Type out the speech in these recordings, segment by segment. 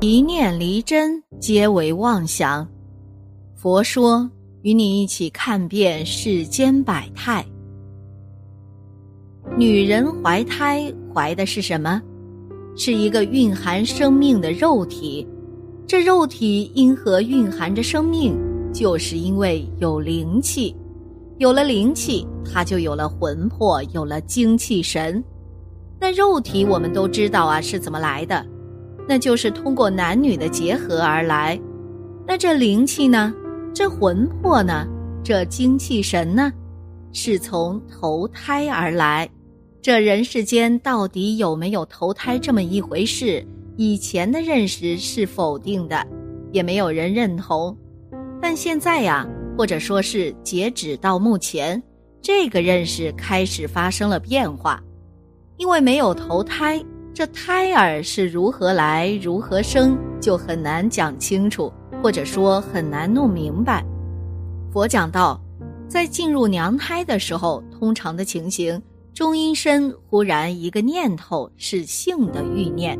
一念离真，皆为妄想。佛说，与你一起看遍世间百态。女人怀胎，怀的是什么？是一个蕴含生命的肉体。这肉体因何蕴含着生命？就是因为有灵气。有了灵气，它就有了魂魄，有了精气神。那肉体我们都知道啊，是怎么来的？那就是通过男女的结合而来。那这灵气呢？这魂魄呢？这精气神呢？是从投胎而来。这人世间到底有没有投胎这么一回事？以前的认识是否定的，也没有人认同。但现在呀，或者说是截止到目前，这个认识开始发生了变化。因为没有投胎。这胎儿是如何来、如何生，就很难讲清楚，或者说很难弄明白。佛讲到，在进入娘胎的时候，通常的情形，中阴身忽然一个念头是性的欲念。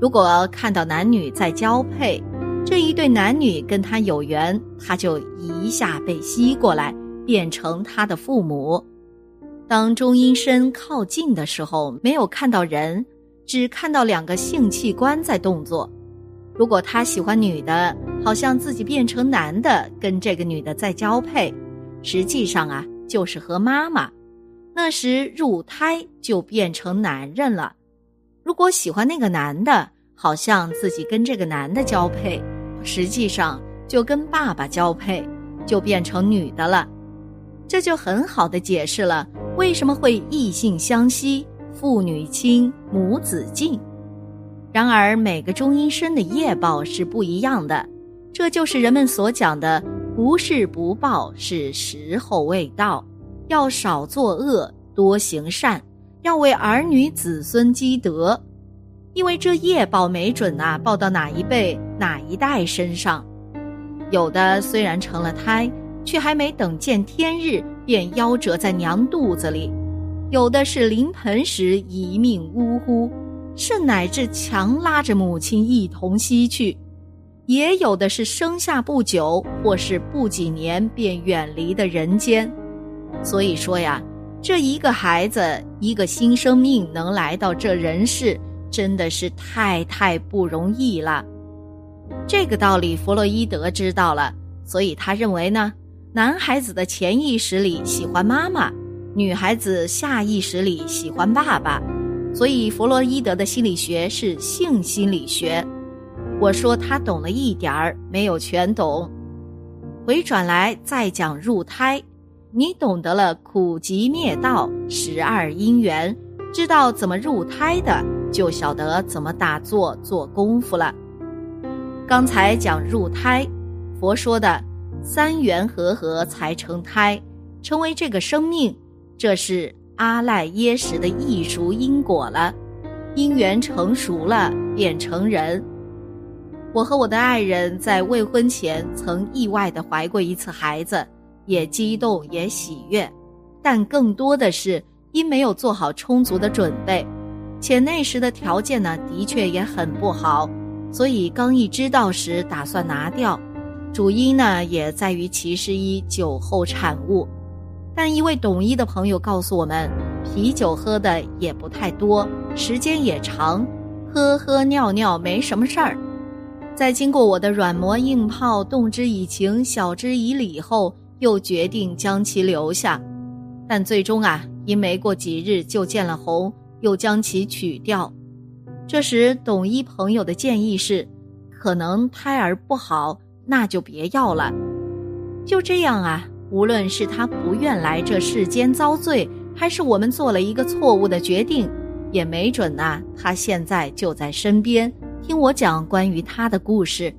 如果看到男女在交配，这一对男女跟他有缘，他就一下被吸过来，变成他的父母。当中阴身靠近的时候，没有看到人。只看到两个性器官在动作。如果他喜欢女的，好像自己变成男的，跟这个女的在交配，实际上啊，就是和妈妈。那时入胎就变成男人了。如果喜欢那个男的，好像自己跟这个男的交配，实际上就跟爸爸交配，就变成女的了。这就很好的解释了为什么会异性相吸。父女亲，母子敬。然而，每个中阴身的业报是不一样的，这就是人们所讲的“不是不报，是时候未到”。要少作恶，多行善，要为儿女子孙积德。因为这业报没准呐，报到哪一辈、哪一代身上。有的虽然成了胎，却还没等见天日，便夭折在娘肚子里。有的是临盆时一命呜呼，甚乃至强拉着母亲一同西去；也有的是生下不久，或是不几年便远离的人间。所以说呀，这一个孩子，一个新生命能来到这人世，真的是太太不容易了。这个道理，弗洛伊德知道了，所以他认为呢，男孩子的潜意识里喜欢妈妈。女孩子下意识里喜欢爸爸，所以弗洛伊德的心理学是性心理学。我说他懂了一点儿，没有全懂。回转来再讲入胎，你懂得了苦集灭道十二因缘，知道怎么入胎的，就晓得怎么打坐做功夫了。刚才讲入胎，佛说的三元合合才成胎，成为这个生命。这是阿赖耶识的艺熟因果了，因缘成熟了，变成人。我和我的爱人在未婚前曾意外的怀过一次孩子，也激动也喜悦，但更多的是因没有做好充足的准备，且那时的条件呢，的确也很不好，所以刚一知道时打算拿掉。主因呢，也在于其是一酒后产物。但一位懂医的朋友告诉我们，啤酒喝的也不太多，时间也长，喝喝尿尿没什么事儿。在经过我的软磨硬泡、动之以情、晓之以理后，又决定将其留下。但最终啊，因没过几日就见了红，又将其取掉。这时懂医朋友的建议是，可能胎儿不好，那就别要了。就这样啊。无论是他不愿来这世间遭罪，还是我们做了一个错误的决定，也没准呐。他现在就在身边，听我讲关于他的故事。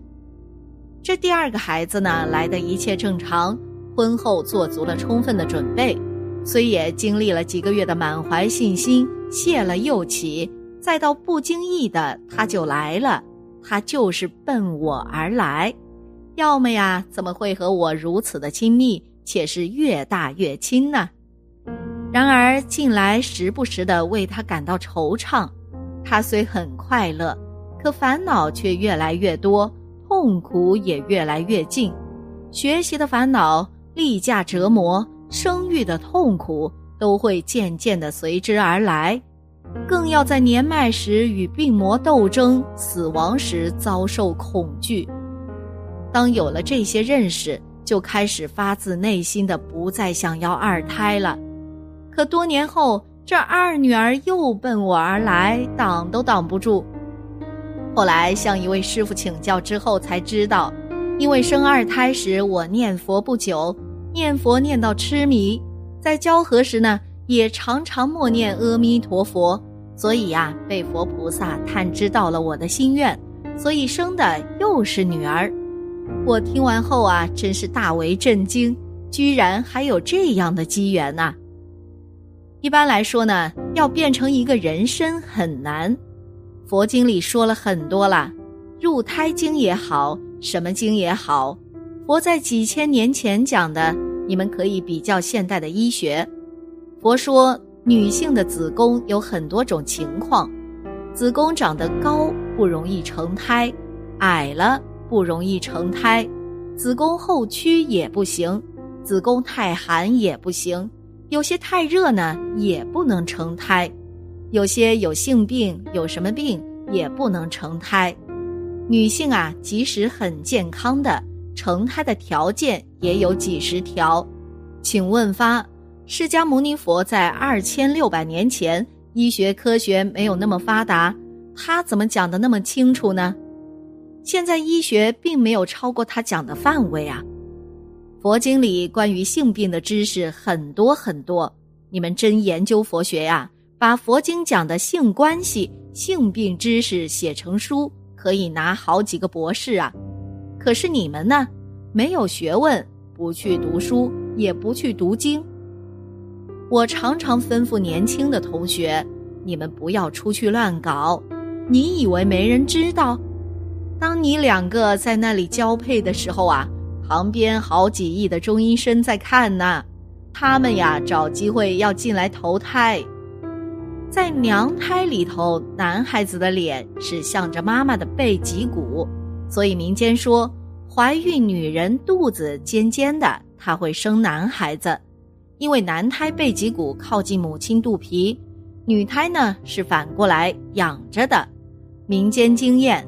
这第二个孩子呢，来的一切正常，婚后做足了充分的准备，虽也经历了几个月的满怀信心，谢了又起，再到不经意的他就来了，他就是奔我而来，要么呀，怎么会和我如此的亲密？且是越大越亲呢。然而近来时不时的为他感到惆怅，他虽很快乐，可烦恼却越来越多，痛苦也越来越近。学习的烦恼、例假折磨、生育的痛苦，都会渐渐的随之而来。更要在年迈时与病魔斗争，死亡时遭受恐惧。当有了这些认识，就开始发自内心的不再想要二胎了。可多年后，这二女儿又奔我而来，挡都挡不住。后来向一位师傅请教之后，才知道，因为生二胎时我念佛不久，念佛念到痴迷，在交合时呢，也常常默念阿弥陀佛，所以呀，被佛菩萨探知到了我的心愿，所以生的又是女儿。我听完后啊，真是大为震惊，居然还有这样的机缘呐！一般来说呢，要变成一个人身很难。佛经里说了很多了，入胎经也好，什么经也好，佛在几千年前讲的，你们可以比较现代的医学。佛说，女性的子宫有很多种情况，子宫长得高不容易成胎，矮了。不容易成胎，子宫后屈也不行，子宫太寒也不行，有些太热呢也不能成胎，有些有性病，有什么病也不能成胎。女性啊，即使很健康的，成胎的条件也有几十条。请问发，释迦牟尼佛在二千六百年前，医学科学没有那么发达，他怎么讲的那么清楚呢？现在医学并没有超过他讲的范围啊！佛经里关于性病的知识很多很多，你们真研究佛学呀，把佛经讲的性关系、性病知识写成书，可以拿好几个博士啊！可是你们呢，没有学问，不去读书，也不去读经。我常常吩咐年轻的同学，你们不要出去乱搞，你以为没人知道？当你两个在那里交配的时候啊，旁边好几亿的中医生在看呢，他们呀找机会要进来投胎。在娘胎里头，男孩子的脸是向着妈妈的背脊骨，所以民间说，怀孕女人肚子尖尖的，她会生男孩子，因为男胎背脊骨靠近母亲肚皮，女胎呢是反过来仰着的。民间经验。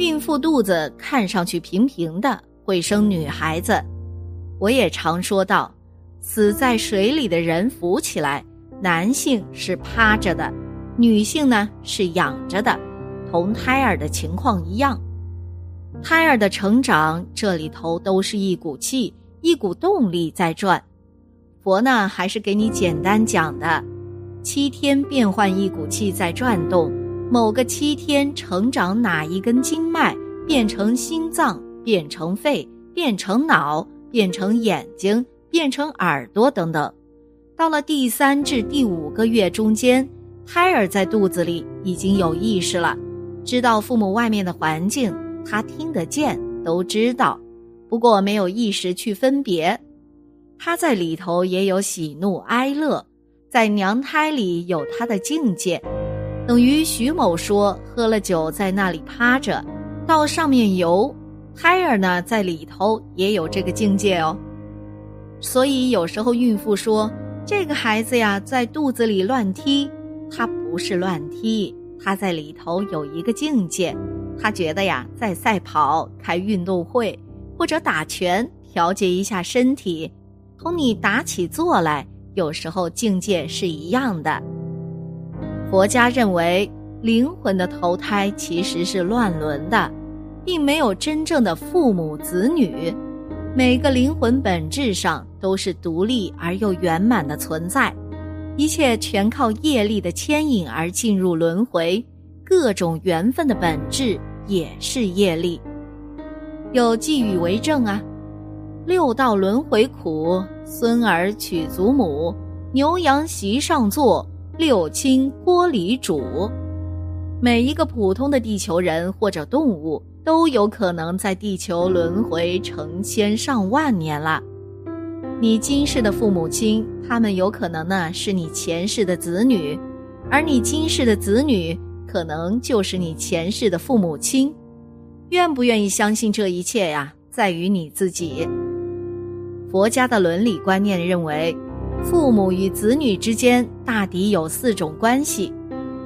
孕妇肚子看上去平平的，会生女孩子。我也常说到，死在水里的人浮起来，男性是趴着的，女性呢是仰着的，同胎儿的情况一样。胎儿的成长，这里头都是一股气，一股动力在转。佛呢，还是给你简单讲的，七天变换一股气在转动。某个七天成长哪一根经脉变成心脏，变成肺，变成脑，变成眼睛，变成耳朵等等。到了第三至第五个月中间，胎儿在肚子里已经有意识了，知道父母外面的环境，他听得见，都知道，不过没有意识去分别。他在里头也有喜怒哀乐，在娘胎里有他的境界。等于徐某说喝了酒在那里趴着，到上面游，胎儿呢在里头也有这个境界哦。所以有时候孕妇说这个孩子呀在肚子里乱踢，他不是乱踢，他在里头有一个境界，他觉得呀在赛跑、开运动会或者打拳调节一下身体，同你打起坐来，有时候境界是一样的。佛家认为，灵魂的投胎其实是乱伦的，并没有真正的父母子女。每个灵魂本质上都是独立而又圆满的存在，一切全靠业力的牵引而进入轮回。各种缘分的本质也是业力，有寄语为证啊：六道轮回苦，孙儿娶祖母，牛羊席上坐。六亲锅里煮，每一个普通的地球人或者动物都有可能在地球轮回成千上万年了。你今世的父母亲，他们有可能呢是你前世的子女，而你今世的子女可能就是你前世的父母亲。愿不愿意相信这一切呀，在于你自己。佛家的伦理观念认为，父母与子女之间大抵有四种关系：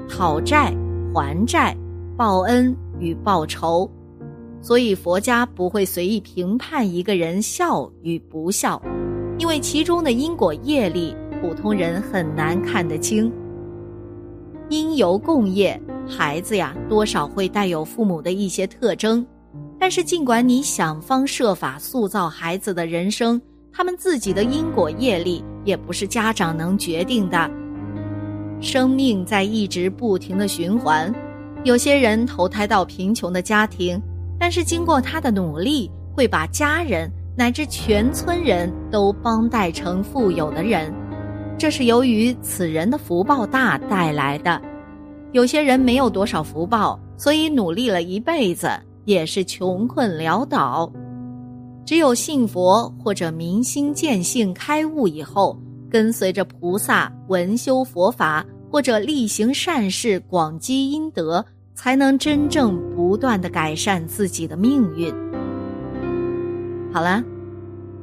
讨债、还债、报恩与报仇。所以佛家不会随意评判一个人孝与不孝，因为其中的因果业力，普通人很难看得清。因由共业，孩子呀，多少会带有父母的一些特征。但是，尽管你想方设法塑造孩子的人生，他们自己的因果业力也不是家长能决定的。生命在一直不停的循环，有些人投胎到贫穷的家庭，但是经过他的努力，会把家人乃至全村人都帮带成富有的人。这是由于此人的福报大带来的。有些人没有多少福报，所以努力了一辈子也是穷困潦倒。只有信佛或者明心见性开悟以后，跟随着菩萨闻修佛法，或者力行善事广积阴德，才能真正不断的改善自己的命运。好了，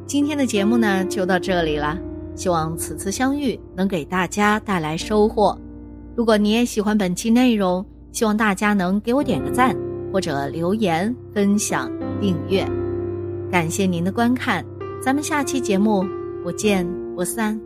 今天的节目呢就到这里了。希望此次相遇能给大家带来收获。如果你也喜欢本期内容，希望大家能给我点个赞，或者留言、分享、订阅。感谢您的观看，咱们下期节目不见不散。